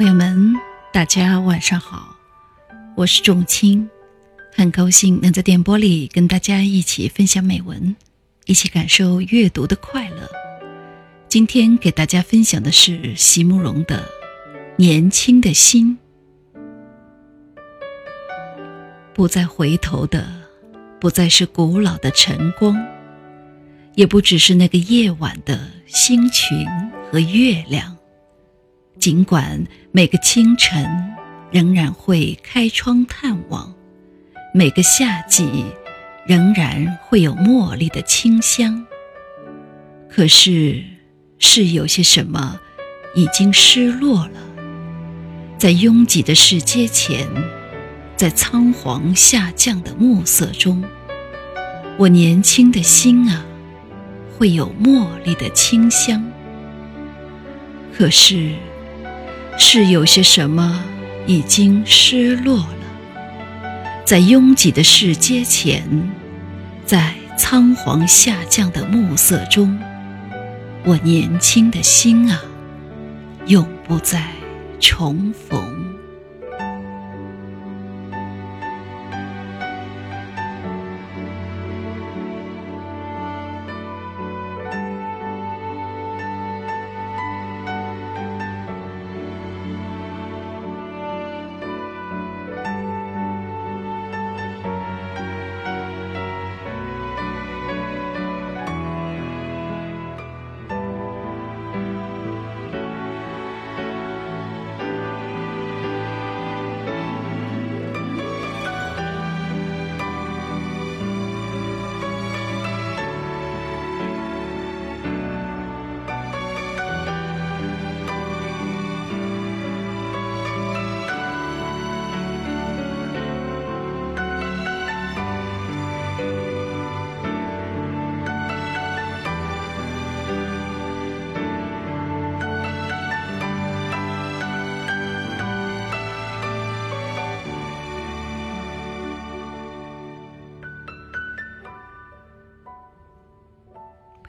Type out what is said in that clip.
朋友们，大家晚上好，我是仲青，很高兴能在电波里跟大家一起分享美文，一起感受阅读的快乐。今天给大家分享的是席慕容的《年轻的心》，不再回头的，不再是古老的晨光，也不只是那个夜晚的星群和月亮。尽管每个清晨仍然会开窗探望，每个夏季仍然会有茉莉的清香，可是是有些什么已经失落了。在拥挤的市街前，在仓皇下降的暮色中，我年轻的心啊，会有茉莉的清香，可是。是有些什么已经失落了，在拥挤的市街前，在仓皇下降的暮色中，我年轻的心啊，永不再重逢。